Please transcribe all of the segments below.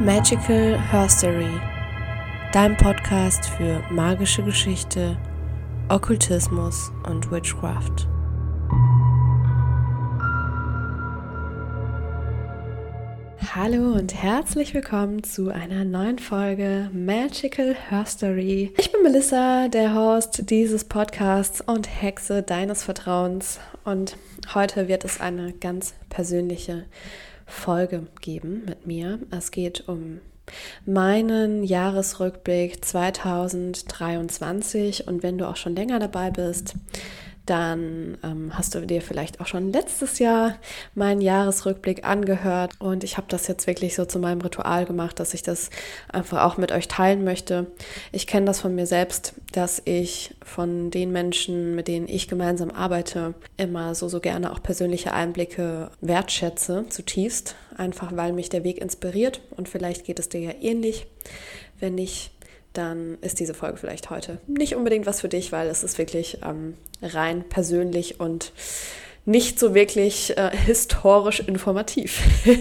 Magical Herstory, dein Podcast für magische Geschichte, Okkultismus und Witchcraft. Hallo und herzlich willkommen zu einer neuen Folge Magical Herstory. Ich bin Melissa, der Host dieses Podcasts und Hexe deines Vertrauens. Und heute wird es eine ganz persönliche Folge geben mit mir. Es geht um meinen Jahresrückblick 2023 und wenn du auch schon länger dabei bist, dann ähm, hast du dir vielleicht auch schon letztes Jahr meinen Jahresrückblick angehört und ich habe das jetzt wirklich so zu meinem Ritual gemacht, dass ich das einfach auch mit euch teilen möchte. Ich kenne das von mir selbst, dass ich von den Menschen, mit denen ich gemeinsam arbeite, immer so, so gerne auch persönliche Einblicke wertschätze, zutiefst, einfach weil mich der Weg inspiriert und vielleicht geht es dir ja ähnlich. Wenn nicht, dann ist diese Folge vielleicht heute nicht unbedingt was für dich, weil es ist wirklich ähm, rein persönlich und nicht so wirklich äh, historisch informativ.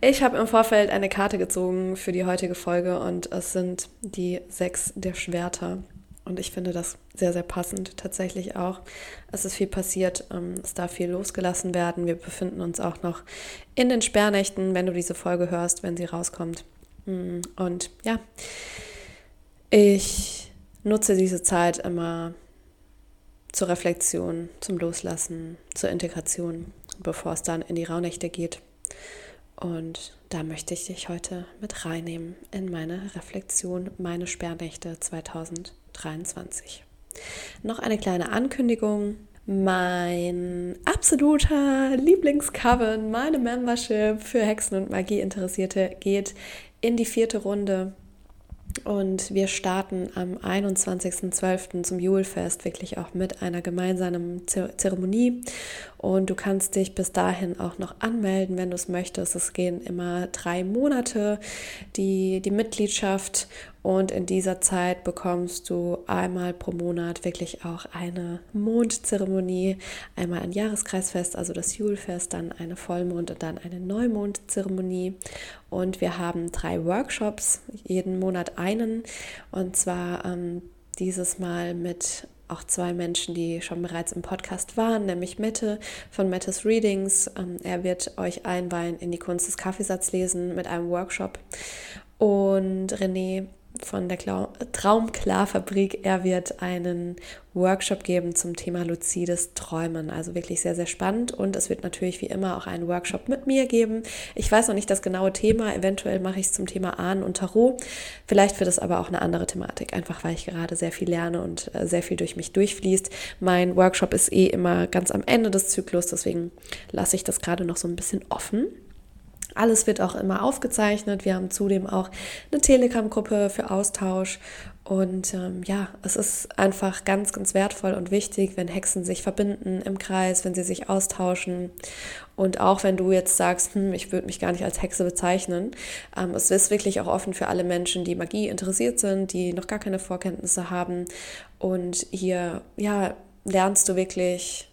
ich habe im Vorfeld eine Karte gezogen für die heutige Folge und es sind die sechs der Schwerter. Und ich finde das sehr, sehr passend tatsächlich auch. Es ist viel passiert, ähm, es darf viel losgelassen werden. Wir befinden uns auch noch in den Sperrnächten, wenn du diese Folge hörst, wenn sie rauskommt. Mm, und ja, ich nutze diese Zeit immer zur Reflexion, zum Loslassen, zur Integration, bevor es dann in die Rauhnächte geht. Und da möchte ich dich heute mit reinnehmen in meine Reflexion, meine Sperrnächte 2023. Noch eine kleine Ankündigung. Mein absoluter Lieblingscoven, meine Membership für Hexen und Magie Interessierte geht in die vierte Runde. Und wir starten am 21.12. zum Julfest wirklich auch mit einer gemeinsamen Zeremonie. Und du kannst dich bis dahin auch noch anmelden, wenn du es möchtest. Es gehen immer drei Monate die, die Mitgliedschaft und in dieser Zeit bekommst du einmal pro Monat wirklich auch eine Mondzeremonie, einmal ein Jahreskreisfest, also das Julfest, dann eine Vollmond und dann eine Neumondzeremonie. Und wir haben drei Workshops, jeden Monat einen. Und zwar ähm, dieses Mal mit auch zwei Menschen, die schon bereits im Podcast waren, nämlich Mette von Mettes Readings. Ähm, er wird euch einweihen in die Kunst des Kaffeesatzlesen mit einem Workshop. Und René von der Traumklarfabrik. Er wird einen Workshop geben zum Thema luzides Träumen. Also wirklich sehr, sehr spannend. Und es wird natürlich wie immer auch einen Workshop mit mir geben. Ich weiß noch nicht das genaue Thema. Eventuell mache ich es zum Thema Ahnen und Tarot. Vielleicht wird es aber auch eine andere Thematik, einfach weil ich gerade sehr viel lerne und äh, sehr viel durch mich durchfließt. Mein Workshop ist eh immer ganz am Ende des Zyklus. Deswegen lasse ich das gerade noch so ein bisschen offen. Alles wird auch immer aufgezeichnet. Wir haben zudem auch eine Telegram-Gruppe für Austausch. Und ähm, ja, es ist einfach ganz, ganz wertvoll und wichtig, wenn Hexen sich verbinden im Kreis, wenn sie sich austauschen. Und auch wenn du jetzt sagst, hm, ich würde mich gar nicht als Hexe bezeichnen, ähm, es ist wirklich auch offen für alle Menschen, die Magie interessiert sind, die noch gar keine Vorkenntnisse haben. Und hier, ja, lernst du wirklich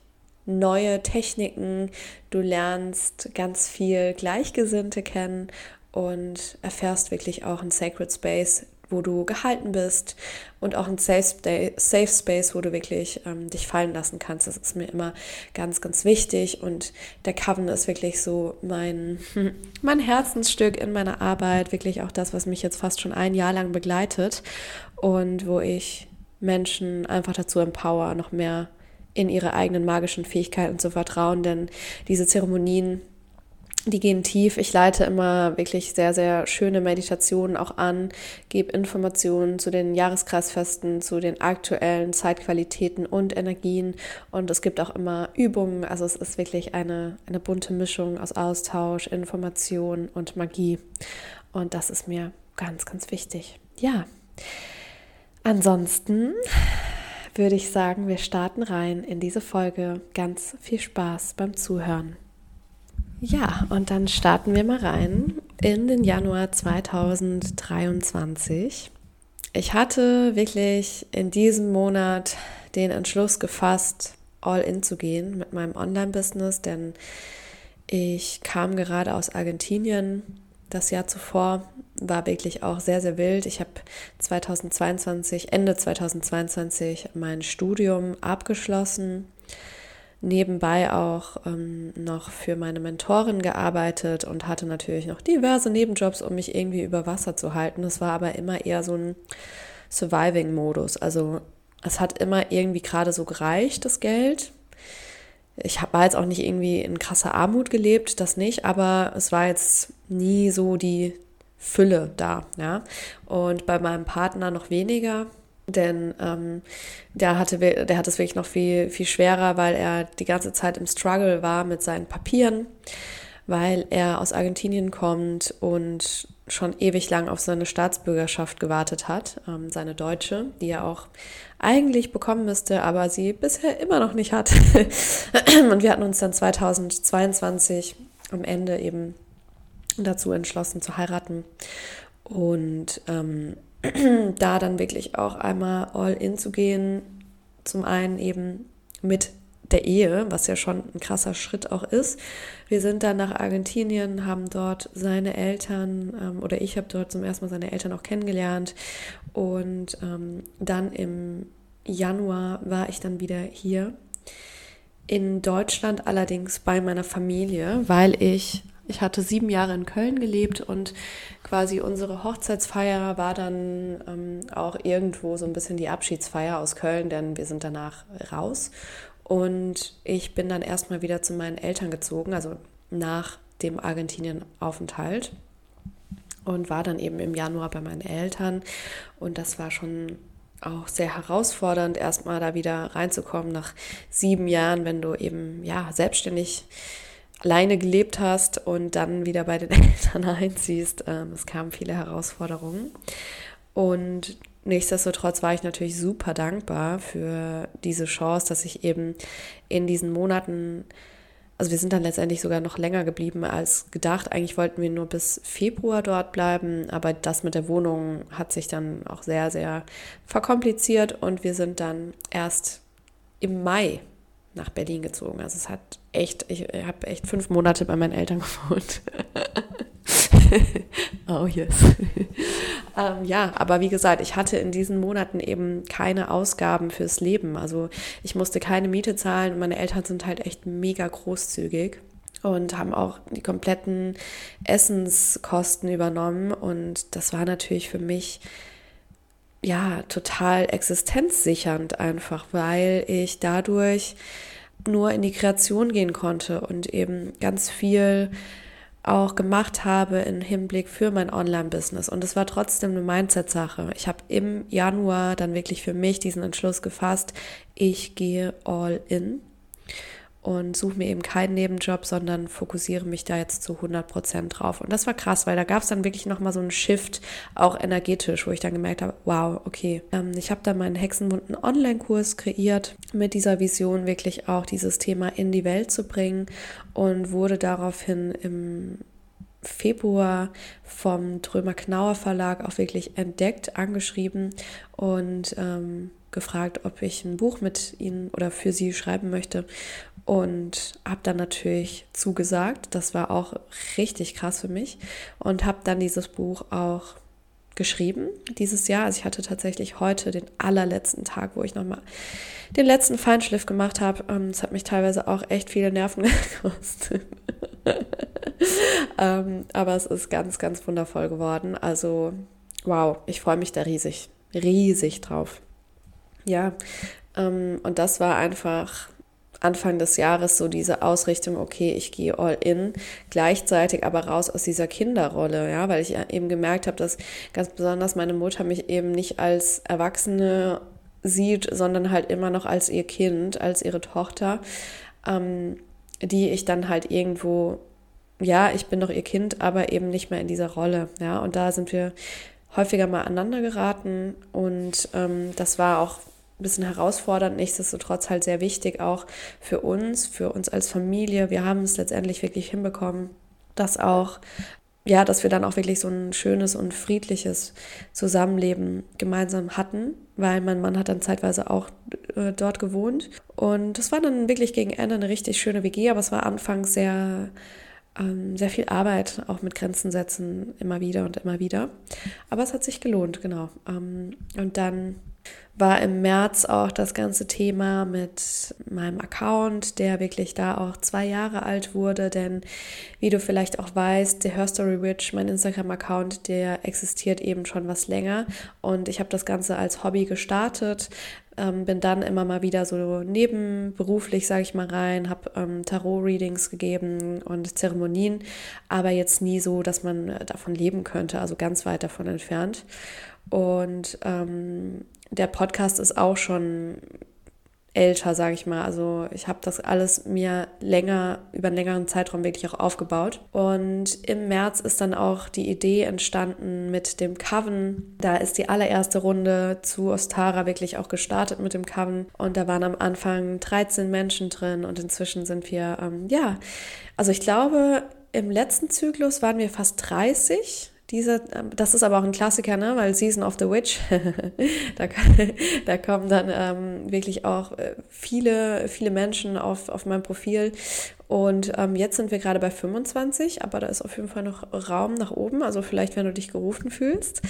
neue Techniken, du lernst ganz viel Gleichgesinnte kennen und erfährst wirklich auch ein Sacred Space, wo du gehalten bist und auch ein Safe, Safe Space, wo du wirklich ähm, dich fallen lassen kannst. Das ist mir immer ganz, ganz wichtig und der Coven ist wirklich so mein, mein Herzensstück in meiner Arbeit, wirklich auch das, was mich jetzt fast schon ein Jahr lang begleitet und wo ich Menschen einfach dazu empower, noch mehr in ihre eigenen magischen Fähigkeiten zu vertrauen, denn diese Zeremonien, die gehen tief. Ich leite immer wirklich sehr, sehr schöne Meditationen auch an, gebe Informationen zu den Jahreskreisfesten, zu den aktuellen Zeitqualitäten und Energien. Und es gibt auch immer Übungen. Also es ist wirklich eine, eine bunte Mischung aus Austausch, Information und Magie. Und das ist mir ganz, ganz wichtig. Ja. Ansonsten würde ich sagen, wir starten rein in diese Folge. Ganz viel Spaß beim Zuhören. Ja, und dann starten wir mal rein in den Januar 2023. Ich hatte wirklich in diesem Monat den Entschluss gefasst, all in zu gehen mit meinem Online-Business, denn ich kam gerade aus Argentinien das Jahr zuvor war wirklich auch sehr, sehr wild. Ich habe 2022, Ende 2022 mein Studium abgeschlossen, nebenbei auch ähm, noch für meine Mentorin gearbeitet und hatte natürlich noch diverse Nebenjobs, um mich irgendwie über Wasser zu halten. Das war aber immer eher so ein Surviving-Modus. Also es hat immer irgendwie gerade so gereicht, das Geld. Ich habe jetzt auch nicht irgendwie in krasser Armut gelebt, das nicht, aber es war jetzt nie so die Fülle da, ja. Und bei meinem Partner noch weniger, denn ähm, der hatte, der hat es wirklich noch viel, viel schwerer, weil er die ganze Zeit im Struggle war mit seinen Papieren, weil er aus Argentinien kommt und schon ewig lang auf seine Staatsbürgerschaft gewartet hat, ähm, seine deutsche, die er auch eigentlich bekommen müsste, aber sie bisher immer noch nicht hat. und wir hatten uns dann 2022 am Ende eben dazu entschlossen zu heiraten und ähm, da dann wirklich auch einmal all in zu gehen. Zum einen eben mit der Ehe, was ja schon ein krasser Schritt auch ist. Wir sind dann nach Argentinien, haben dort seine Eltern ähm, oder ich habe dort zum ersten Mal seine Eltern auch kennengelernt und ähm, dann im Januar war ich dann wieder hier in Deutschland allerdings bei meiner Familie, weil ich ich hatte sieben Jahre in Köln gelebt und quasi unsere Hochzeitsfeier war dann ähm, auch irgendwo so ein bisschen die Abschiedsfeier aus Köln, denn wir sind danach raus und ich bin dann erstmal wieder zu meinen Eltern gezogen, also nach dem Argentinien-Aufenthalt. Und war dann eben im Januar bei meinen Eltern. Und das war schon auch sehr herausfordernd, erstmal da wieder reinzukommen nach sieben Jahren, wenn du eben ja selbstständig alleine gelebt hast und dann wieder bei den Eltern einziehst. Ähm, es kamen viele Herausforderungen. Und Nichtsdestotrotz war ich natürlich super dankbar für diese Chance, dass ich eben in diesen Monaten, also wir sind dann letztendlich sogar noch länger geblieben als gedacht. Eigentlich wollten wir nur bis Februar dort bleiben, aber das mit der Wohnung hat sich dann auch sehr, sehr verkompliziert und wir sind dann erst im Mai nach Berlin gezogen. Also es hat echt, ich habe echt fünf Monate bei meinen Eltern gewohnt. oh yes. ähm, ja, aber wie gesagt, ich hatte in diesen Monaten eben keine Ausgaben fürs Leben. Also ich musste keine Miete zahlen und meine Eltern sind halt echt mega großzügig und haben auch die kompletten Essenskosten übernommen. Und das war natürlich für mich ja total existenzsichernd einfach, weil ich dadurch nur in die Kreation gehen konnte und eben ganz viel auch gemacht habe im Hinblick für mein Online-Business. Und es war trotzdem eine Mindset-Sache. Ich habe im Januar dann wirklich für mich diesen Entschluss gefasst, ich gehe all in und suche mir eben keinen Nebenjob, sondern fokussiere mich da jetzt zu 100 Prozent drauf. Und das war krass, weil da gab es dann wirklich nochmal so einen Shift, auch energetisch, wo ich dann gemerkt habe, wow, okay, ähm, ich habe da meinen Hexenwunden Online-Kurs kreiert mit dieser Vision, wirklich auch dieses Thema in die Welt zu bringen und wurde daraufhin im Februar vom Trömer Knauer Verlag auch wirklich entdeckt, angeschrieben und ähm, gefragt, ob ich ein Buch mit ihnen oder für sie schreiben möchte und habe dann natürlich zugesagt. Das war auch richtig krass für mich und habe dann dieses Buch auch geschrieben dieses Jahr. Also ich hatte tatsächlich heute den allerletzten Tag, wo ich nochmal den letzten Feinschliff gemacht habe. Ähm, es hat mich teilweise auch echt viele Nerven gekostet. ähm, aber es ist ganz, ganz wundervoll geworden. Also wow, ich freue mich da riesig, riesig drauf. Ja, ähm, und das war einfach Anfang des Jahres so diese Ausrichtung, okay, ich gehe all in, gleichzeitig aber raus aus dieser Kinderrolle, ja, weil ich eben gemerkt habe, dass ganz besonders meine Mutter mich eben nicht als Erwachsene sieht, sondern halt immer noch als ihr Kind, als ihre Tochter, ähm, die ich dann halt irgendwo, ja, ich bin doch ihr Kind, aber eben nicht mehr in dieser Rolle, ja, und da sind wir häufiger mal aneinander geraten und ähm, das war auch ein bisschen herausfordernd, nichtsdestotrotz halt sehr wichtig auch für uns, für uns als Familie. Wir haben es letztendlich wirklich hinbekommen, dass auch ja, dass wir dann auch wirklich so ein schönes und friedliches Zusammenleben gemeinsam hatten, weil mein Mann hat dann zeitweise auch äh, dort gewohnt. Und das war dann wirklich gegen Ende eine richtig schöne WG, aber es war anfangs sehr ähm, sehr viel Arbeit, auch mit Grenzen setzen, immer wieder und immer wieder. Aber es hat sich gelohnt, genau. Ähm, und dann war im März auch das ganze Thema mit meinem Account, der wirklich da auch zwei Jahre alt wurde. Denn wie du vielleicht auch weißt, der Herstory Witch, mein Instagram-Account, der existiert eben schon was länger. Und ich habe das Ganze als Hobby gestartet, ähm, bin dann immer mal wieder so nebenberuflich, sage ich mal, rein, habe ähm, Tarot-Readings gegeben und Zeremonien, aber jetzt nie so, dass man davon leben könnte, also ganz weit davon entfernt. Und ähm, der Podcast ist auch schon älter, sage ich mal. Also ich habe das alles mir länger, über einen längeren Zeitraum wirklich auch aufgebaut. Und im März ist dann auch die Idee entstanden mit dem Coven. Da ist die allererste Runde zu Ostara wirklich auch gestartet mit dem Coven. Und da waren am Anfang 13 Menschen drin und inzwischen sind wir, ähm, ja, also ich glaube, im letzten Zyklus waren wir fast 30 diese, ähm, das ist aber auch ein Klassiker, ne? weil Season of the Witch, da, da kommen dann ähm, wirklich auch äh, viele, viele Menschen auf, auf mein Profil. Und ähm, jetzt sind wir gerade bei 25, aber da ist auf jeden Fall noch Raum nach oben. Also vielleicht, wenn du dich gerufen fühlst,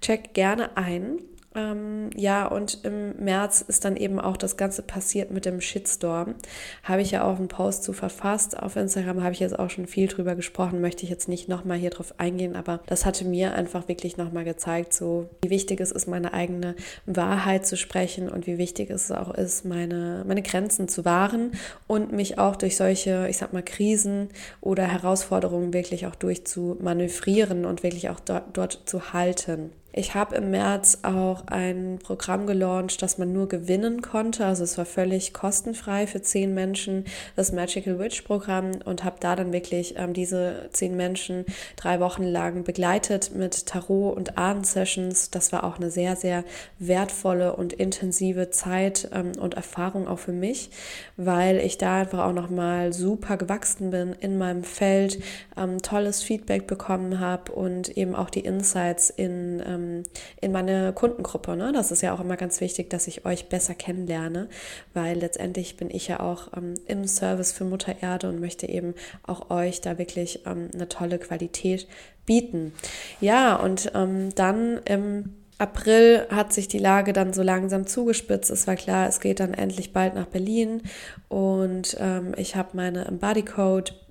check gerne ein. Ähm, ja, und im März ist dann eben auch das Ganze passiert mit dem Shitstorm. Habe ich ja auch einen Post zu verfasst. Auf Instagram habe ich jetzt auch schon viel drüber gesprochen, möchte ich jetzt nicht nochmal hier drauf eingehen, aber das hatte mir einfach wirklich nochmal gezeigt, so wie wichtig es ist, meine eigene Wahrheit zu sprechen und wie wichtig es auch ist, meine, meine Grenzen zu wahren und mich auch durch solche, ich sag mal, Krisen oder Herausforderungen wirklich auch durchzumanövrieren und wirklich auch dort, dort zu halten. Ich habe im März auch ein Programm gelauncht, das man nur gewinnen konnte. Also es war völlig kostenfrei für zehn Menschen, das Magical Witch Programm und habe da dann wirklich ähm, diese zehn Menschen drei Wochen lang begleitet mit Tarot und Ahnen-Sessions. Das war auch eine sehr, sehr wertvolle und intensive Zeit ähm, und Erfahrung auch für mich, weil ich da einfach auch nochmal super gewachsen bin in meinem Feld, ähm, tolles Feedback bekommen habe und eben auch die Insights in ähm, ähm, in meine Kundengruppe. Ne? Das ist ja auch immer ganz wichtig, dass ich euch besser kennenlerne, weil letztendlich bin ich ja auch ähm, im Service für Mutter Erde und möchte eben auch euch da wirklich ähm, eine tolle Qualität bieten. Ja, und ähm, dann im April hat sich die Lage dann so langsam zugespitzt. Es war klar, es geht dann endlich bald nach Berlin und ähm, ich habe meine Embody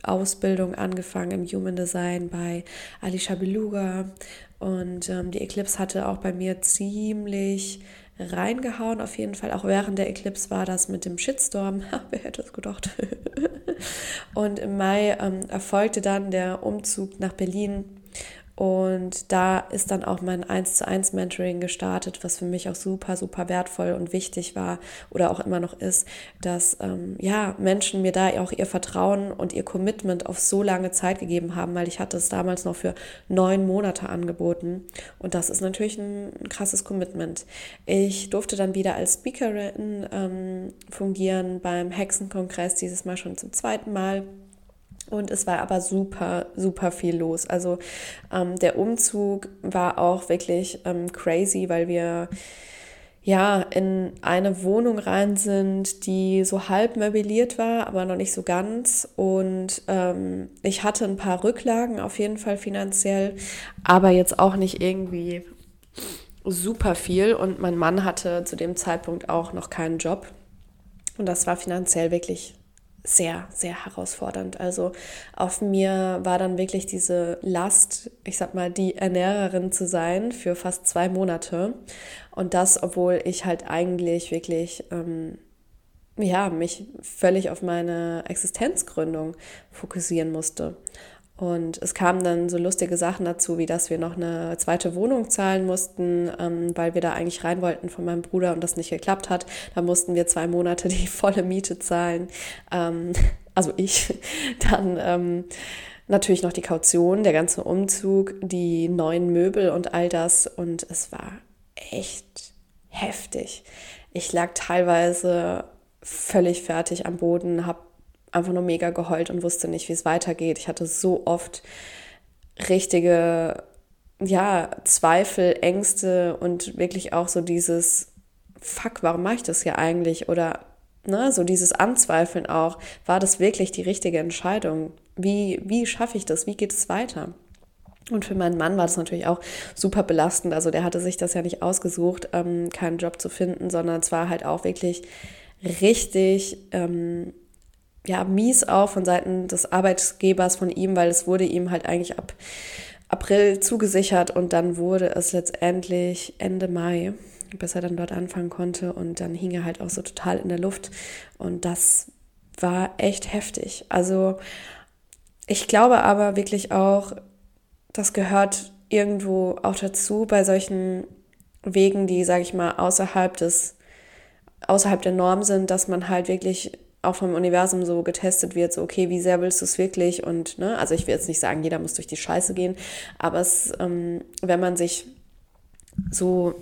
Ausbildung angefangen im Human Design bei Alicia Beluga und ähm, die Eclipse hatte auch bei mir ziemlich reingehauen. Auf jeden Fall, auch während der Eclipse war das mit dem Shitstorm. Wer hätte es gedacht? und im Mai ähm, erfolgte dann der Umzug nach Berlin und da ist dann auch mein 1 zu 1 Mentoring gestartet, was für mich auch super, super wertvoll und wichtig war oder auch immer noch ist, dass ähm, ja, Menschen mir da auch ihr Vertrauen und ihr Commitment auf so lange Zeit gegeben haben, weil ich hatte es damals noch für neun Monate angeboten. Und das ist natürlich ein, krasses Commitment. Ich durfte dann wieder als Speakerin ähm, fungieren beim Hexenkongress, dieses Mal schon zum zweiten Mal. Und es war aber super, super viel los. Also ähm, der Umzug war auch wirklich ähm, crazy, weil wir ja in eine Wohnung rein sind, die so halb möbliert war, aber noch nicht so ganz. Und ähm, ich hatte ein paar Rücklagen auf jeden Fall finanziell, aber jetzt auch nicht irgendwie super viel. Und mein Mann hatte zu dem Zeitpunkt auch noch keinen Job. Und das war finanziell wirklich sehr, sehr herausfordernd. Also auf mir war dann wirklich diese Last, ich sag mal, die Ernährerin zu sein für fast zwei Monate. Und das, obwohl ich halt eigentlich wirklich, ähm, ja, mich völlig auf meine Existenzgründung fokussieren musste. Und es kamen dann so lustige Sachen dazu, wie dass wir noch eine zweite Wohnung zahlen mussten, ähm, weil wir da eigentlich rein wollten von meinem Bruder und das nicht geklappt hat. Da mussten wir zwei Monate die volle Miete zahlen. Ähm, also ich. Dann ähm, natürlich noch die Kaution, der ganze Umzug, die neuen Möbel und all das. Und es war echt heftig. Ich lag teilweise völlig fertig am Boden, habe einfach nur mega geheult und wusste nicht, wie es weitergeht. Ich hatte so oft richtige, ja, Zweifel, Ängste und wirklich auch so dieses, fuck, warum mache ich das hier eigentlich? Oder ne, so dieses Anzweifeln auch, war das wirklich die richtige Entscheidung? Wie, wie schaffe ich das? Wie geht es weiter? Und für meinen Mann war das natürlich auch super belastend. Also der hatte sich das ja nicht ausgesucht, ähm, keinen Job zu finden, sondern es war halt auch wirklich richtig ähm, ja, mies auch von Seiten des Arbeitgebers von ihm, weil es wurde ihm halt eigentlich ab April zugesichert und dann wurde es letztendlich Ende Mai, bis er dann dort anfangen konnte und dann hing er halt auch so total in der Luft und das war echt heftig. Also ich glaube aber wirklich auch, das gehört irgendwo auch dazu bei solchen Wegen, die, sage ich mal, außerhalb des, außerhalb der Norm sind, dass man halt wirklich auch vom Universum so getestet wird, so okay, wie sehr willst du es wirklich? Und ne, also ich will jetzt nicht sagen, jeder muss durch die Scheiße gehen, aber es, ähm, wenn man sich so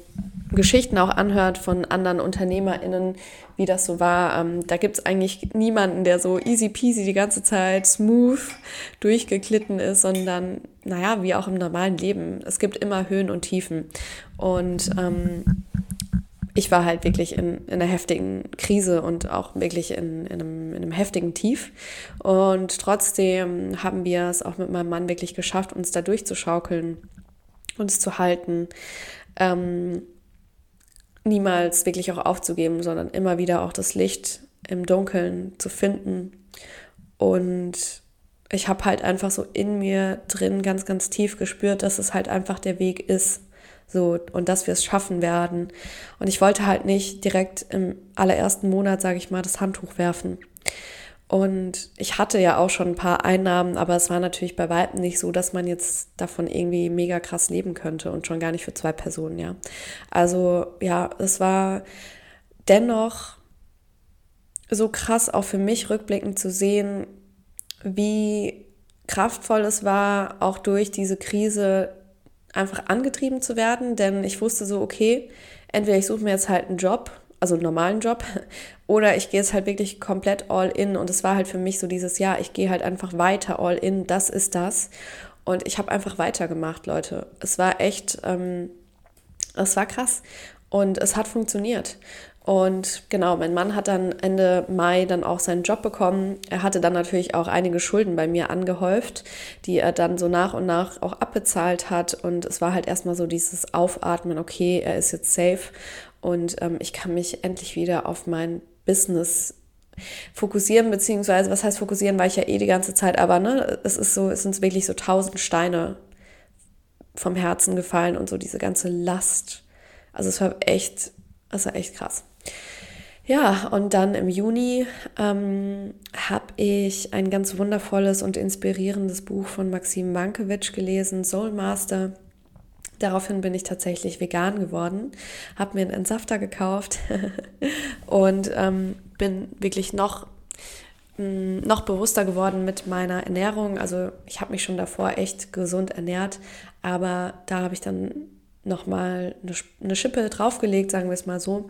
Geschichten auch anhört von anderen UnternehmerInnen, wie das so war, ähm, da gibt es eigentlich niemanden, der so easy peasy die ganze Zeit smooth durchgeklitten ist, sondern, naja, wie auch im normalen Leben. Es gibt immer Höhen und Tiefen. Und ähm, ich war halt wirklich in, in einer heftigen Krise und auch wirklich in, in, einem, in einem heftigen Tief. Und trotzdem haben wir es auch mit meinem Mann wirklich geschafft, uns da durchzuschaukeln, uns zu halten. Ähm, niemals wirklich auch aufzugeben, sondern immer wieder auch das Licht im Dunkeln zu finden. Und ich habe halt einfach so in mir drin ganz, ganz tief gespürt, dass es halt einfach der Weg ist. So, und dass wir es schaffen werden. Und ich wollte halt nicht direkt im allerersten Monat, sage ich mal, das Handtuch werfen. Und ich hatte ja auch schon ein paar Einnahmen, aber es war natürlich bei weitem nicht so, dass man jetzt davon irgendwie mega krass leben könnte und schon gar nicht für zwei Personen, ja. Also ja, es war dennoch so krass auch für mich rückblickend zu sehen, wie kraftvoll es war, auch durch diese Krise einfach angetrieben zu werden, denn ich wusste so, okay, entweder ich suche mir jetzt halt einen Job, also einen normalen Job, oder ich gehe jetzt halt wirklich komplett all in und es war halt für mich so dieses Jahr, ich gehe halt einfach weiter all in, das ist das. Und ich habe einfach weitergemacht, Leute. Es war echt, ähm, es war krass und es hat funktioniert. Und genau, mein Mann hat dann Ende Mai dann auch seinen Job bekommen. Er hatte dann natürlich auch einige Schulden bei mir angehäuft, die er dann so nach und nach auch abbezahlt hat. Und es war halt erstmal so dieses Aufatmen, okay, er ist jetzt safe und ähm, ich kann mich endlich wieder auf mein Business fokussieren, beziehungsweise, was heißt fokussieren, war ich ja eh die ganze Zeit, aber ne, es ist so, es sind wirklich so tausend Steine vom Herzen gefallen und so diese ganze Last. Also es war echt, es war echt krass. Ja, und dann im Juni ähm, habe ich ein ganz wundervolles und inspirierendes Buch von Maxim Mankiewicz gelesen, Soul Master. Daraufhin bin ich tatsächlich vegan geworden, habe mir einen Entsafter gekauft und ähm, bin wirklich noch, mh, mm, noch bewusster geworden mit meiner Ernährung. Also ich habe mich schon davor echt gesund ernährt, aber da habe ich dann nochmal eine, eine Schippe draufgelegt, sagen wir es mal so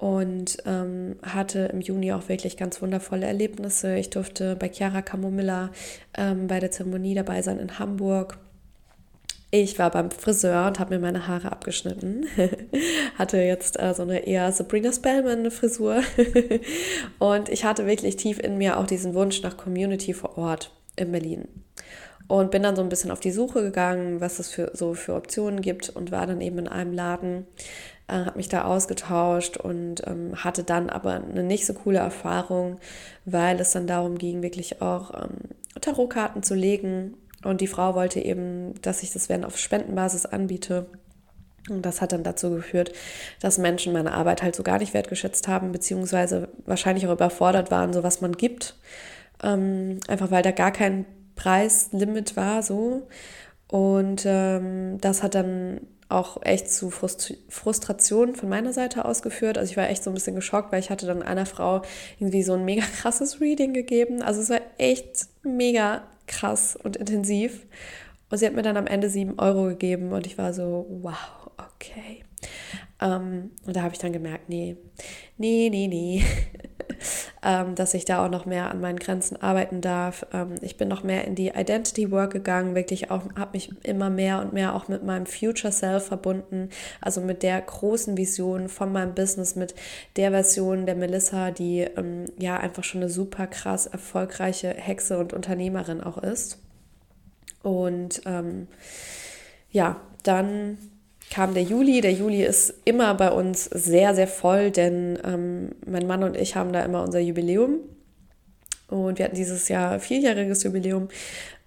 und ähm, hatte im Juni auch wirklich ganz wundervolle Erlebnisse. Ich durfte bei Chiara Camomilla ähm, bei der Zeremonie dabei sein in Hamburg. Ich war beim Friseur und habe mir meine Haare abgeschnitten. hatte jetzt äh, so eine eher Sabrina Spellman Frisur. und ich hatte wirklich tief in mir auch diesen Wunsch nach Community vor Ort in Berlin. Und bin dann so ein bisschen auf die Suche gegangen, was es für, so für Optionen gibt und war dann eben in einem Laden, äh, habe mich da ausgetauscht und ähm, hatte dann aber eine nicht so coole Erfahrung, weil es dann darum ging, wirklich auch ähm, Tarotkarten zu legen. Und die Frau wollte eben, dass ich das werden auf Spendenbasis anbiete. Und das hat dann dazu geführt, dass Menschen meine Arbeit halt so gar nicht wertgeschätzt haben, beziehungsweise wahrscheinlich auch überfordert waren, so was man gibt. Ähm, einfach weil da gar kein Preislimit war, so. Und ähm, das hat dann auch echt zu Frust Frustration von meiner Seite ausgeführt. Also ich war echt so ein bisschen geschockt, weil ich hatte dann einer Frau irgendwie so ein mega krasses Reading gegeben. Also es war echt mega krass und intensiv. Und sie hat mir dann am Ende sieben Euro gegeben und ich war so, wow, okay. Ähm, und da habe ich dann gemerkt, nee, nee, nee, nee. ähm, dass ich da auch noch mehr an meinen Grenzen arbeiten darf. Ähm, ich bin noch mehr in die Identity Work gegangen, wirklich auch, habe mich immer mehr und mehr auch mit meinem Future Self verbunden, also mit der großen Vision von meinem Business, mit der Version der Melissa, die ähm, ja einfach schon eine super krass erfolgreiche Hexe und Unternehmerin auch ist. Und ähm, ja, dann kam der Juli. Der Juli ist immer bei uns sehr, sehr voll, denn ähm, mein Mann und ich haben da immer unser Jubiläum. Und wir hatten dieses Jahr vierjähriges Jubiläum.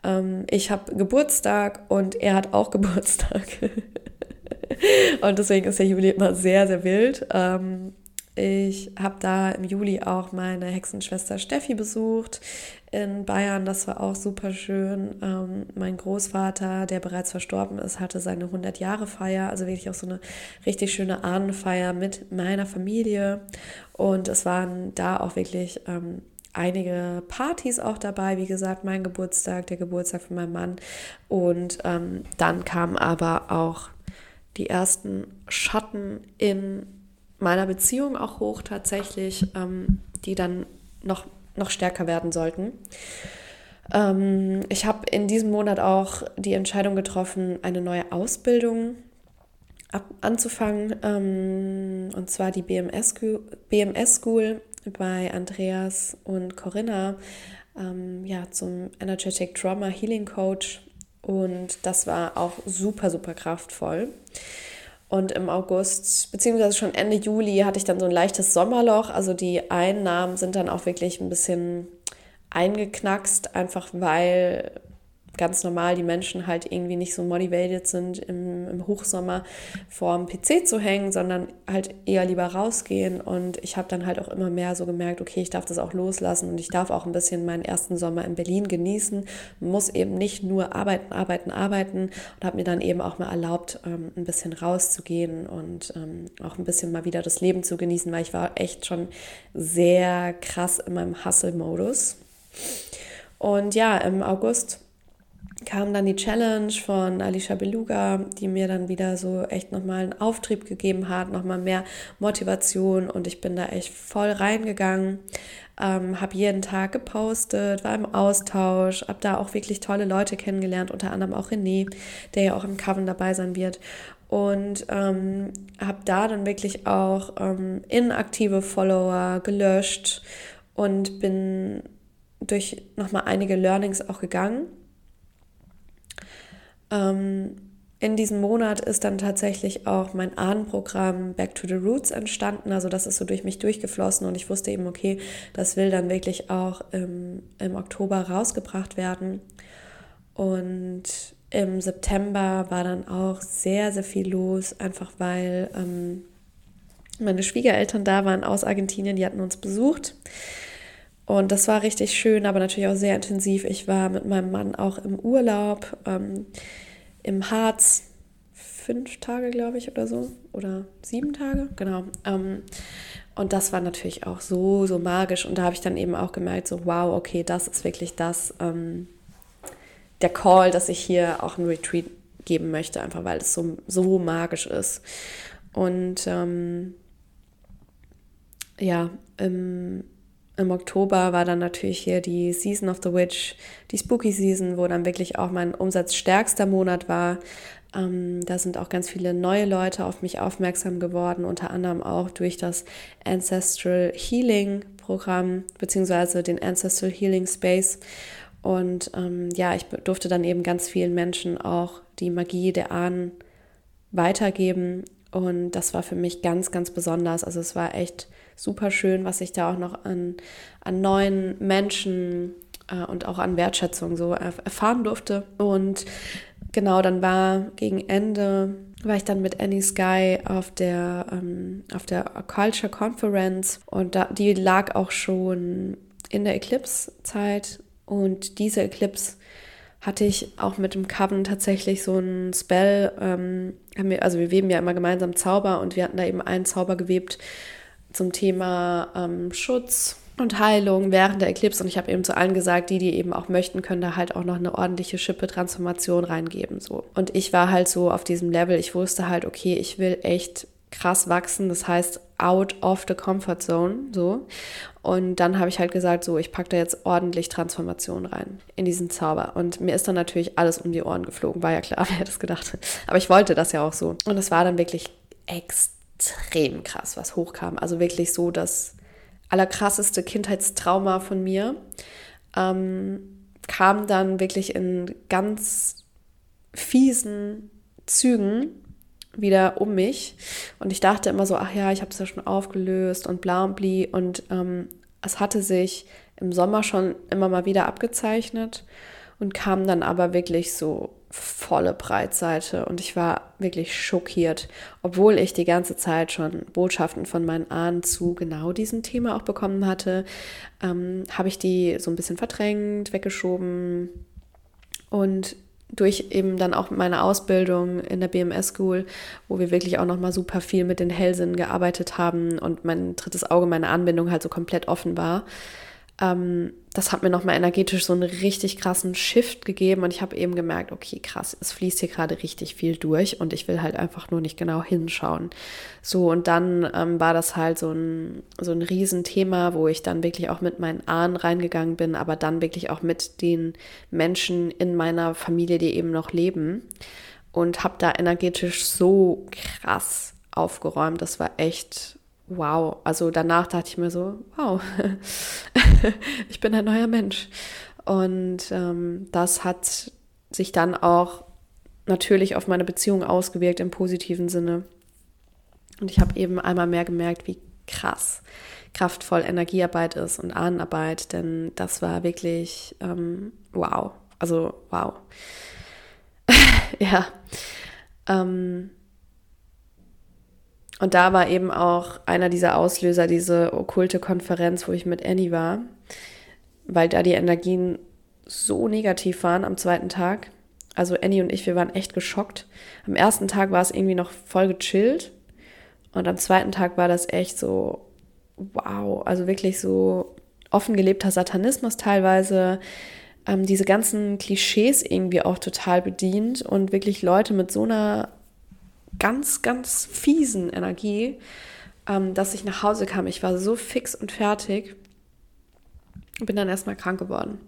Ähm, ich habe Geburtstag und er hat auch Geburtstag. und deswegen ist der Juli immer sehr, sehr wild. Ähm, ich habe da im Juli auch meine Hexenschwester Steffi besucht in Bayern. Das war auch super schön. Ähm, mein Großvater, der bereits verstorben ist, hatte seine 100-Jahre-Feier, also wirklich auch so eine richtig schöne Ahnenfeier mit meiner Familie. Und es waren da auch wirklich ähm, einige Partys auch dabei. Wie gesagt, mein Geburtstag, der Geburtstag von meinem Mann. Und ähm, dann kamen aber auch die ersten Schatten in meiner Beziehung auch hoch tatsächlich, ähm, die dann noch, noch stärker werden sollten. Ähm, ich habe in diesem Monat auch die Entscheidung getroffen, eine neue Ausbildung ab, anzufangen, ähm, und zwar die BMS, BMS School bei Andreas und Corinna ähm, ja, zum Energetic Trauma Healing Coach. Und das war auch super, super kraftvoll. Und im August, beziehungsweise schon Ende Juli, hatte ich dann so ein leichtes Sommerloch. Also die Einnahmen sind dann auch wirklich ein bisschen eingeknackst, einfach weil ganz normal die Menschen halt irgendwie nicht so motiviert sind, im, im Hochsommer vor dem PC zu hängen, sondern halt eher lieber rausgehen. Und ich habe dann halt auch immer mehr so gemerkt, okay, ich darf das auch loslassen und ich darf auch ein bisschen meinen ersten Sommer in Berlin genießen, muss eben nicht nur arbeiten, arbeiten, arbeiten und habe mir dann eben auch mal erlaubt, ähm, ein bisschen rauszugehen und ähm, auch ein bisschen mal wieder das Leben zu genießen, weil ich war echt schon sehr krass in meinem Hustle-Modus. Und ja, im August kam dann die Challenge von Alicia Beluga, die mir dann wieder so echt nochmal einen Auftrieb gegeben hat, nochmal mehr Motivation und ich bin da echt voll reingegangen, ähm, habe jeden Tag gepostet, war im Austausch, habe da auch wirklich tolle Leute kennengelernt, unter anderem auch René, der ja auch im Coven dabei sein wird. Und ähm, habe da dann wirklich auch ähm, inaktive Follower gelöscht und bin durch nochmal einige Learnings auch gegangen ähm, in diesem Monat ist dann tatsächlich auch mein Ahnenprogramm Back to the Roots entstanden. Also das ist so durch mich durchgeflossen und ich wusste eben, okay, das will dann wirklich auch im, im Oktober rausgebracht werden. Und im September war dann auch sehr, sehr viel los, einfach weil ähm, meine Schwiegereltern da waren aus Argentinien, die hatten uns besucht. Und das war richtig schön, aber natürlich auch sehr intensiv. Ich war mit meinem Mann auch im Urlaub. Ähm, im Harz fünf Tage, glaube ich, oder so. Oder sieben Tage, genau. Ähm, und das war natürlich auch so, so magisch. Und da habe ich dann eben auch gemerkt, so, wow, okay, das ist wirklich das, ähm, der Call, dass ich hier auch ein Retreat geben möchte, einfach weil es so, so magisch ist. Und ähm, ja, im, im Oktober war dann natürlich hier die Season of the Witch, die Spooky Season, wo dann wirklich auch mein umsatzstärkster Monat war. Ähm, da sind auch ganz viele neue Leute auf mich aufmerksam geworden, unter anderem auch durch das Ancestral Healing Programm, beziehungsweise den Ancestral Healing Space. Und ähm, ja, ich durfte dann eben ganz vielen Menschen auch die Magie der Ahnen weitergeben. Und das war für mich ganz, ganz besonders. Also es war echt super schön, was ich da auch noch an, an neuen Menschen äh, und auch an Wertschätzung so erfahren durfte. Und genau, dann war gegen Ende, war ich dann mit Annie Sky auf der, ähm, auf der Culture Conference und da, die lag auch schon in der Eclipse-Zeit und diese Eclipse hatte ich auch mit dem Coven tatsächlich so ein Spell, ähm, wir, also wir weben ja immer gemeinsam Zauber und wir hatten da eben einen Zauber gewebt, zum Thema ähm, Schutz und Heilung während der Eclipse. Und ich habe eben zu allen gesagt, die, die eben auch möchten, können da halt auch noch eine ordentliche Schippe-Transformation reingeben. So. Und ich war halt so auf diesem Level, ich wusste halt, okay, ich will echt krass wachsen. Das heißt, out of the comfort zone, so. Und dann habe ich halt gesagt, so, ich packe da jetzt ordentlich Transformation rein in diesen Zauber. Und mir ist dann natürlich alles um die Ohren geflogen, war ja klar, wer hätte es gedacht. Aber ich wollte das ja auch so. Und es war dann wirklich extrem krass, was hochkam. Also wirklich so das allerkrasseste Kindheitstrauma von mir ähm, kam dann wirklich in ganz fiesen Zügen wieder um mich. Und ich dachte immer so, ach ja, ich habe es ja schon aufgelöst und bla und bli. Und ähm, es hatte sich im Sommer schon immer mal wieder abgezeichnet und kam dann aber wirklich so volle Breitseite und ich war wirklich schockiert, obwohl ich die ganze Zeit schon Botschaften von meinen Ahnen zu genau diesem Thema auch bekommen hatte, ähm, habe ich die so ein bisschen verdrängt, weggeschoben und durch eben dann auch meine Ausbildung in der BMS School, wo wir wirklich auch noch mal super viel mit den Hellsinnen gearbeitet haben und mein drittes Auge, meine Anbindung halt so komplett offen war, ähm, das hat mir nochmal energetisch so einen richtig krassen Shift gegeben und ich habe eben gemerkt, okay, krass, es fließt hier gerade richtig viel durch und ich will halt einfach nur nicht genau hinschauen. So, und dann ähm, war das halt so ein, so ein Riesenthema, wo ich dann wirklich auch mit meinen Ahnen reingegangen bin, aber dann wirklich auch mit den Menschen in meiner Familie, die eben noch leben und habe da energetisch so krass aufgeräumt. Das war echt wow. Also danach dachte ich mir so, wow, ich bin ein neuer Mensch. Und ähm, das hat sich dann auch natürlich auf meine Beziehung ausgewirkt im positiven Sinne. Und ich habe eben einmal mehr gemerkt, wie krass kraftvoll Energiearbeit ist und Ahnenarbeit, denn das war wirklich ähm, wow. Also wow. ja. Ähm, und da war eben auch einer dieser Auslöser, diese okkulte Konferenz, wo ich mit Annie war, weil da die Energien so negativ waren am zweiten Tag. Also Annie und ich, wir waren echt geschockt. Am ersten Tag war es irgendwie noch voll gechillt und am zweiten Tag war das echt so, wow, also wirklich so offen gelebter Satanismus teilweise, ähm, diese ganzen Klischees irgendwie auch total bedient und wirklich Leute mit so einer ganz, ganz fiesen Energie, ähm, dass ich nach Hause kam. Ich war so fix und fertig. Bin dann erstmal krank geworden,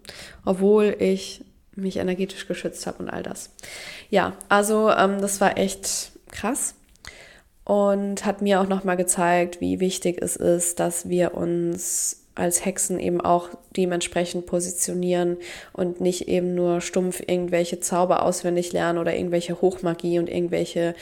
obwohl ich mich energetisch geschützt habe und all das. Ja, also ähm, das war echt krass und hat mir auch nochmal gezeigt, wie wichtig es ist, dass wir uns als Hexen eben auch dementsprechend positionieren und nicht eben nur stumpf irgendwelche Zauber auswendig lernen oder irgendwelche Hochmagie und irgendwelche,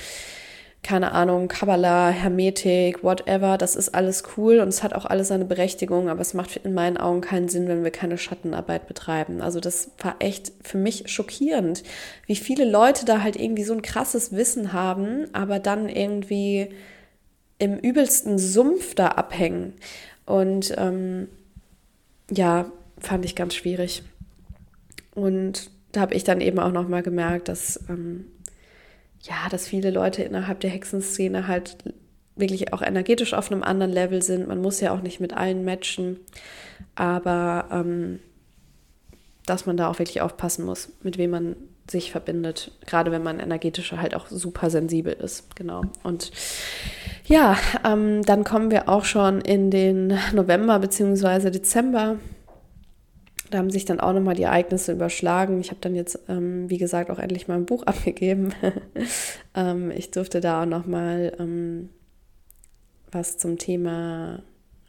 keine Ahnung, Kabbalah, Hermetik, whatever. Das ist alles cool und es hat auch alles seine Berechtigung, aber es macht in meinen Augen keinen Sinn, wenn wir keine Schattenarbeit betreiben. Also das war echt für mich schockierend, wie viele Leute da halt irgendwie so ein krasses Wissen haben, aber dann irgendwie im übelsten Sumpf da abhängen. Und ähm, ja, fand ich ganz schwierig. Und da habe ich dann eben auch noch mal gemerkt, dass ähm, ja, dass viele Leute innerhalb der Hexenszene halt wirklich auch energetisch auf einem anderen Level sind. Man muss ja auch nicht mit allen matchen, aber ähm, dass man da auch wirklich aufpassen muss, mit wem man sich verbindet, gerade wenn man energetischer halt auch super sensibel ist. Genau. Und ja, ähm, dann kommen wir auch schon in den November bzw. Dezember. Da haben sich dann auch nochmal die Ereignisse überschlagen. Ich habe dann jetzt, ähm, wie gesagt, auch endlich mal ein Buch abgegeben. ähm, ich durfte da auch nochmal ähm, was zum Thema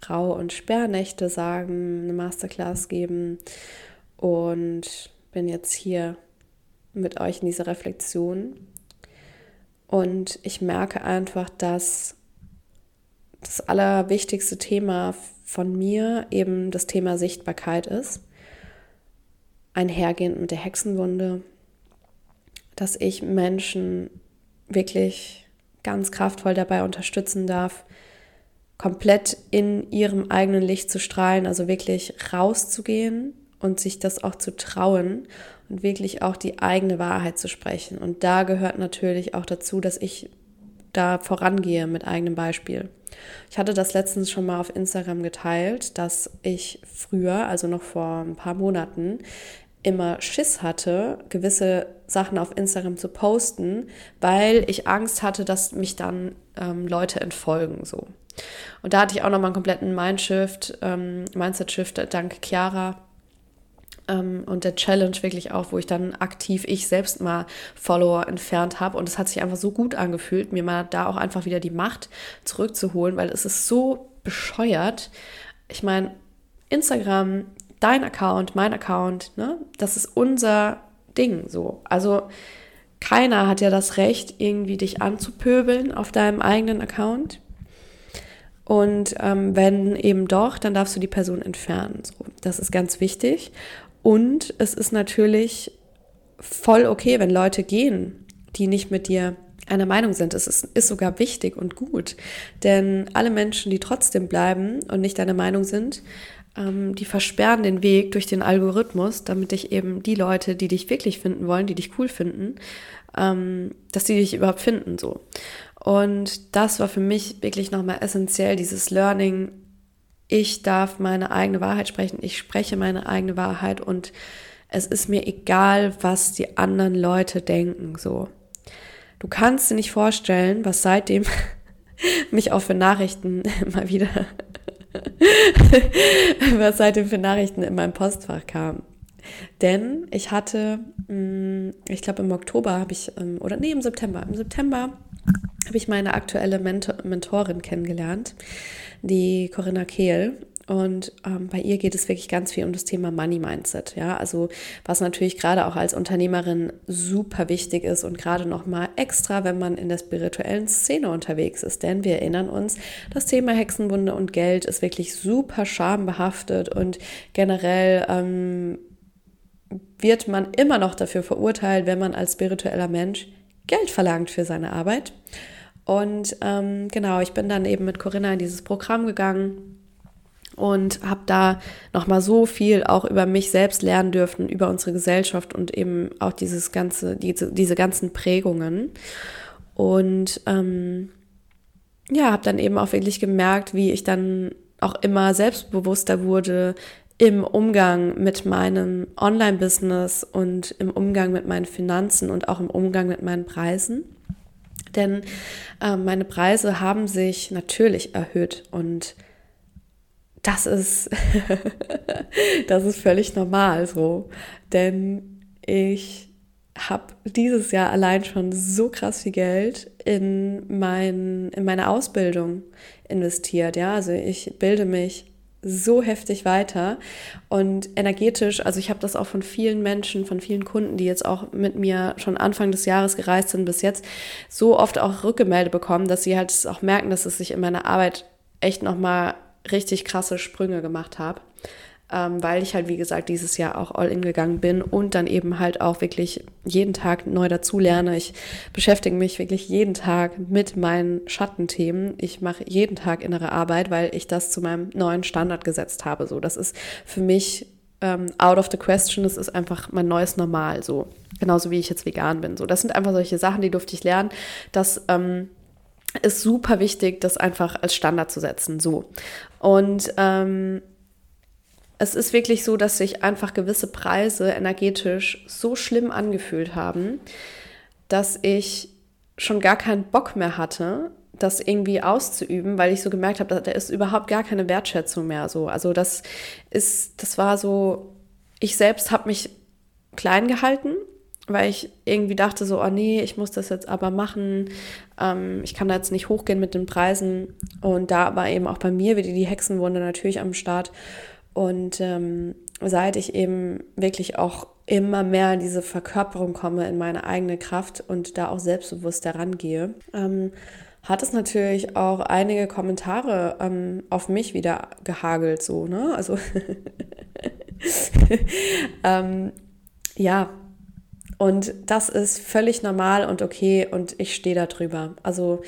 Rau- und Sperrnächte sagen, eine Masterclass geben und bin jetzt hier mit euch in dieser Reflexion. Und ich merke einfach, dass das allerwichtigste Thema von mir eben das Thema Sichtbarkeit ist. Einhergehend mit der Hexenwunde, dass ich Menschen wirklich ganz kraftvoll dabei unterstützen darf, komplett in ihrem eigenen Licht zu strahlen, also wirklich rauszugehen und sich das auch zu trauen und wirklich auch die eigene Wahrheit zu sprechen. Und da gehört natürlich auch dazu, dass ich da vorangehe mit eigenem Beispiel. Ich hatte das letztens schon mal auf Instagram geteilt, dass ich früher, also noch vor ein paar Monaten, immer Schiss hatte, gewisse Sachen auf Instagram zu posten, weil ich Angst hatte, dass mich dann ähm, Leute entfolgen so. Und da hatte ich auch nochmal einen kompletten Mindshift, ähm, Mindset-Shift dank Chiara ähm, und der Challenge wirklich auch, wo ich dann aktiv ich selbst mal Follower entfernt habe. Und es hat sich einfach so gut angefühlt, mir mal da auch einfach wieder die Macht zurückzuholen, weil es ist so bescheuert. Ich meine, Instagram, dein Account, mein Account, ne, das ist unser Ding so. Also keiner hat ja das Recht, irgendwie dich anzupöbeln auf deinem eigenen Account. Und ähm, wenn eben doch, dann darfst du die Person entfernen. So, das ist ganz wichtig. Und es ist natürlich voll okay, wenn Leute gehen, die nicht mit dir einer Meinung sind. Es ist, ist sogar wichtig und gut. Denn alle Menschen, die trotzdem bleiben und nicht deiner Meinung sind, ähm, die versperren den Weg durch den Algorithmus, damit dich eben die Leute, die dich wirklich finden wollen, die dich cool finden, ähm, dass die dich überhaupt finden so. Und das war für mich wirklich nochmal essentiell, dieses Learning. Ich darf meine eigene Wahrheit sprechen. Ich spreche meine eigene Wahrheit und es ist mir egal, was die anderen Leute denken, so. Du kannst dir nicht vorstellen, was seitdem mich auch für Nachrichten immer wieder, was seitdem für Nachrichten in meinem Postfach kam. Denn ich hatte, mm, ich glaube im Oktober habe ich, ähm, oder nee, im September, im September habe ich meine aktuelle Mentor Mentorin kennengelernt, die Corinna Kehl. Und ähm, bei ihr geht es wirklich ganz viel um das Thema Money Mindset. Ja, also was natürlich gerade auch als Unternehmerin super wichtig ist und gerade noch mal extra, wenn man in der spirituellen Szene unterwegs ist. Denn wir erinnern uns, das Thema Hexenwunde und Geld ist wirklich super schambehaftet und generell ähm, wird man immer noch dafür verurteilt, wenn man als spiritueller Mensch Geld verlangt für seine Arbeit. Und ähm, genau, ich bin dann eben mit Corinna in dieses Programm gegangen und habe da noch mal so viel auch über mich selbst lernen dürfen, über unsere Gesellschaft und eben auch dieses ganze, diese, diese ganzen Prägungen. Und ähm, ja, habe dann eben auch wirklich gemerkt, wie ich dann auch immer selbstbewusster wurde im Umgang mit meinem Online-Business und im Umgang mit meinen Finanzen und auch im Umgang mit meinen Preisen. Denn äh, meine Preise haben sich natürlich erhöht und das ist, das ist völlig normal so. Denn ich habe dieses Jahr allein schon so krass viel Geld in, mein, in meine Ausbildung investiert. Ja, also ich bilde mich so heftig weiter. Und energetisch, also ich habe das auch von vielen Menschen, von vielen Kunden, die jetzt auch mit mir schon Anfang des Jahres gereist sind bis jetzt, so oft auch Rückgemelde bekommen, dass sie halt auch merken, dass es sich in meiner Arbeit echt nochmal richtig krasse Sprünge gemacht habe ähm, weil ich halt, wie gesagt, dieses Jahr auch all in gegangen bin und dann eben halt auch wirklich jeden Tag neu dazulerne. Ich beschäftige mich wirklich jeden Tag mit meinen Schattenthemen. Ich mache jeden Tag innere Arbeit, weil ich das zu meinem neuen Standard gesetzt habe. So, das ist für mich ähm, out of the question. Das ist einfach mein neues Normal. So, genauso wie ich jetzt vegan bin. So, das sind einfach solche Sachen, die durfte ich lernen. Das ähm, ist super wichtig, das einfach als Standard zu setzen. So. Und ähm, es ist wirklich so, dass sich einfach gewisse Preise energetisch so schlimm angefühlt haben, dass ich schon gar keinen Bock mehr hatte, das irgendwie auszuüben, weil ich so gemerkt habe, da ist überhaupt gar keine Wertschätzung mehr so. Also das ist, das war so, ich selbst habe mich klein gehalten, weil ich irgendwie dachte so, oh nee, ich muss das jetzt aber machen, ähm, ich kann da jetzt nicht hochgehen mit den Preisen. Und da war eben auch bei mir wieder die Hexenwunde natürlich am Start. Und ähm, seit ich eben wirklich auch immer mehr in diese Verkörperung komme, in meine eigene Kraft und da auch selbstbewusst herangehe, ähm, hat es natürlich auch einige Kommentare ähm, auf mich wieder gehagelt, so, ne? Also, ähm, ja, und das ist völlig normal und okay und ich stehe da drüber. Also,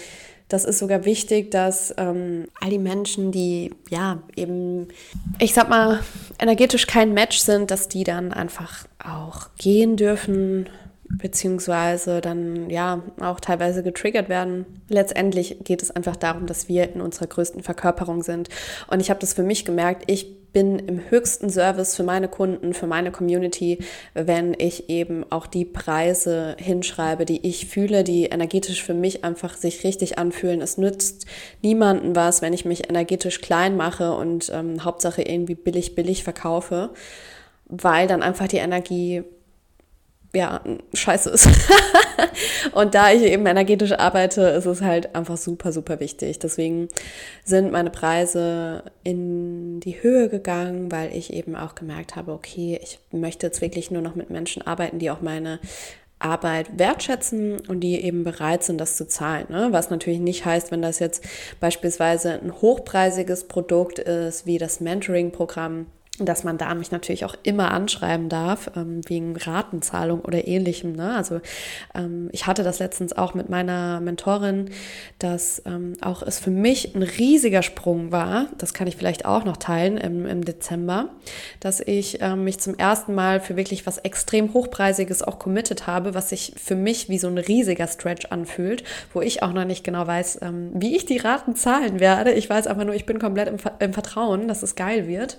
das ist sogar wichtig, dass ähm, all die Menschen, die ja eben, ich sag mal, energetisch kein Match sind, dass die dann einfach auch gehen dürfen, beziehungsweise dann ja auch teilweise getriggert werden. Letztendlich geht es einfach darum, dass wir in unserer größten Verkörperung sind. Und ich habe das für mich gemerkt, ich bin im höchsten Service für meine Kunden, für meine Community, wenn ich eben auch die Preise hinschreibe, die ich fühle, die energetisch für mich einfach sich richtig anfühlen. Es nützt niemandem was, wenn ich mich energetisch klein mache und ähm, Hauptsache irgendwie billig, billig verkaufe, weil dann einfach die Energie ja, scheiße ist. und da ich eben energetisch arbeite, ist es halt einfach super, super wichtig. Deswegen sind meine Preise in die Höhe gegangen, weil ich eben auch gemerkt habe, okay, ich möchte jetzt wirklich nur noch mit Menschen arbeiten, die auch meine Arbeit wertschätzen und die eben bereit sind, das zu zahlen. Ne? Was natürlich nicht heißt, wenn das jetzt beispielsweise ein hochpreisiges Produkt ist, wie das Mentoring-Programm, dass man da mich natürlich auch immer anschreiben darf, ähm, wegen Ratenzahlung oder ähnlichem. Ne? Also ähm, ich hatte das letztens auch mit meiner Mentorin, dass ähm, auch es für mich ein riesiger Sprung war, das kann ich vielleicht auch noch teilen im, im Dezember, dass ich ähm, mich zum ersten Mal für wirklich was extrem Hochpreisiges auch committed habe, was sich für mich wie so ein riesiger Stretch anfühlt, wo ich auch noch nicht genau weiß, ähm, wie ich die Raten zahlen werde. Ich weiß einfach nur, ich bin komplett im, im Vertrauen, dass es geil wird.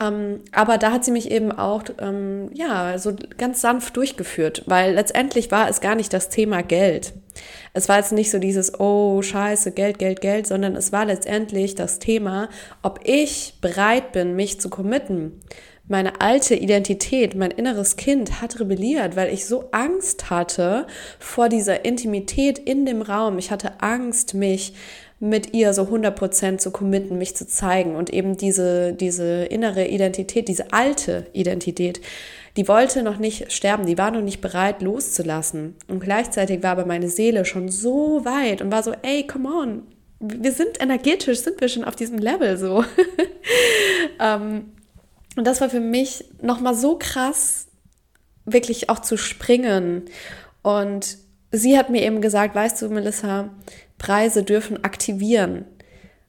Ähm, aber da hat sie mich eben auch, ähm, ja, so ganz sanft durchgeführt, weil letztendlich war es gar nicht das Thema Geld. Es war jetzt nicht so dieses, oh, scheiße, Geld, Geld, Geld, sondern es war letztendlich das Thema, ob ich bereit bin, mich zu committen. Meine alte Identität, mein inneres Kind hat rebelliert, weil ich so Angst hatte vor dieser Intimität in dem Raum. Ich hatte Angst, mich mit ihr so 100% zu committen, mich zu zeigen und eben diese, diese innere Identität, diese alte Identität, die wollte noch nicht sterben, die war noch nicht bereit loszulassen. Und gleichzeitig war aber meine Seele schon so weit und war so, ey, come on, wir sind energetisch, sind wir schon auf diesem Level so. ähm, und das war für mich nochmal so krass, wirklich auch zu springen. Und sie hat mir eben gesagt, weißt du, Melissa, Preise dürfen aktivieren.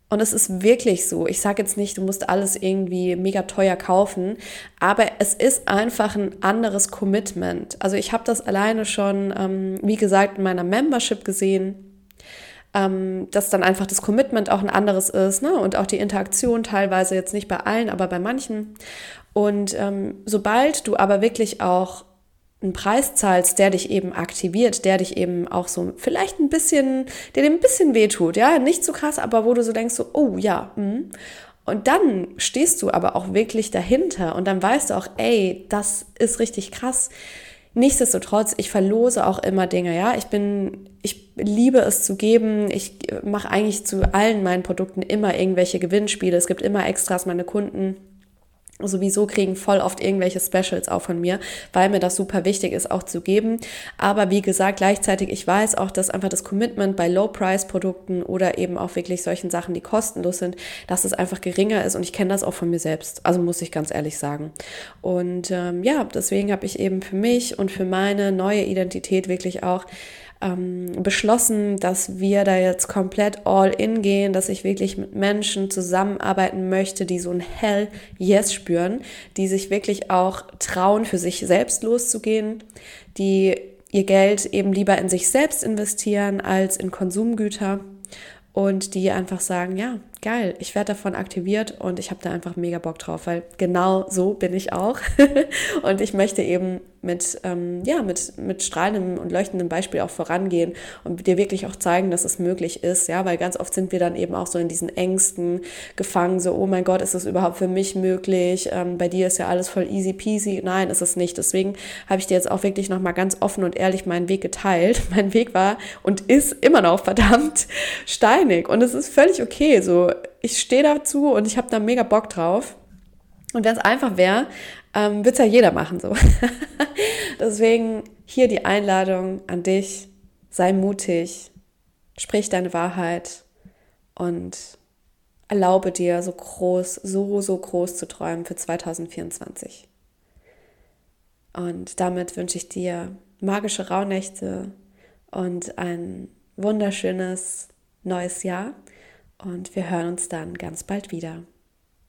Und es ist wirklich so. Ich sage jetzt nicht, du musst alles irgendwie mega teuer kaufen, aber es ist einfach ein anderes Commitment. Also ich habe das alleine schon, ähm, wie gesagt, in meiner Membership gesehen, ähm, dass dann einfach das Commitment auch ein anderes ist ne? und auch die Interaktion teilweise jetzt nicht bei allen, aber bei manchen. Und ähm, sobald du aber wirklich auch einen Preis zahlst, der dich eben aktiviert, der dich eben auch so vielleicht ein bisschen, der dir ein bisschen wehtut, ja, nicht so krass, aber wo du so denkst, so, oh ja, mh. und dann stehst du aber auch wirklich dahinter und dann weißt du auch, ey, das ist richtig krass. Nichtsdestotrotz, ich verlose auch immer Dinge, ja. Ich bin, ich liebe es zu geben. Ich mache eigentlich zu allen meinen Produkten immer irgendwelche Gewinnspiele. Es gibt immer Extras. Meine Kunden sowieso kriegen voll oft irgendwelche Specials auch von mir, weil mir das super wichtig ist, auch zu geben. Aber wie gesagt, gleichzeitig, ich weiß auch, dass einfach das Commitment bei Low-Price-Produkten oder eben auch wirklich solchen Sachen, die kostenlos sind, dass es einfach geringer ist und ich kenne das auch von mir selbst. Also muss ich ganz ehrlich sagen. Und ähm, ja, deswegen habe ich eben für mich und für meine neue Identität wirklich auch ähm, beschlossen, dass wir da jetzt komplett all in gehen, dass ich wirklich mit Menschen zusammenarbeiten möchte, die so ein Hell Yes spüren, die sich wirklich auch trauen, für sich selbst loszugehen, die ihr Geld eben lieber in sich selbst investieren als in Konsumgüter und die einfach sagen, ja, geil, ich werde davon aktiviert und ich habe da einfach mega Bock drauf, weil genau so bin ich auch. und ich möchte eben mit, ähm, ja, mit, mit strahlendem und leuchtendem Beispiel auch vorangehen und dir wirklich auch zeigen, dass es möglich ist, ja, weil ganz oft sind wir dann eben auch so in diesen Ängsten gefangen, so, oh mein Gott, ist das überhaupt für mich möglich? Ähm, bei dir ist ja alles voll easy peasy. Nein, ist es nicht. Deswegen habe ich dir jetzt auch wirklich nochmal ganz offen und ehrlich meinen Weg geteilt. Mein Weg war und ist immer noch verdammt steinig und es ist völlig okay, so ich stehe dazu und ich habe da mega Bock drauf. Und wenn es einfach wäre, ähm, würde es ja jeder machen so. Deswegen hier die Einladung an dich, sei mutig, sprich deine Wahrheit und erlaube dir so groß, so, so groß zu träumen für 2024. Und damit wünsche ich dir magische Rauhnächte und ein wunderschönes neues Jahr und wir hören uns dann ganz bald wieder.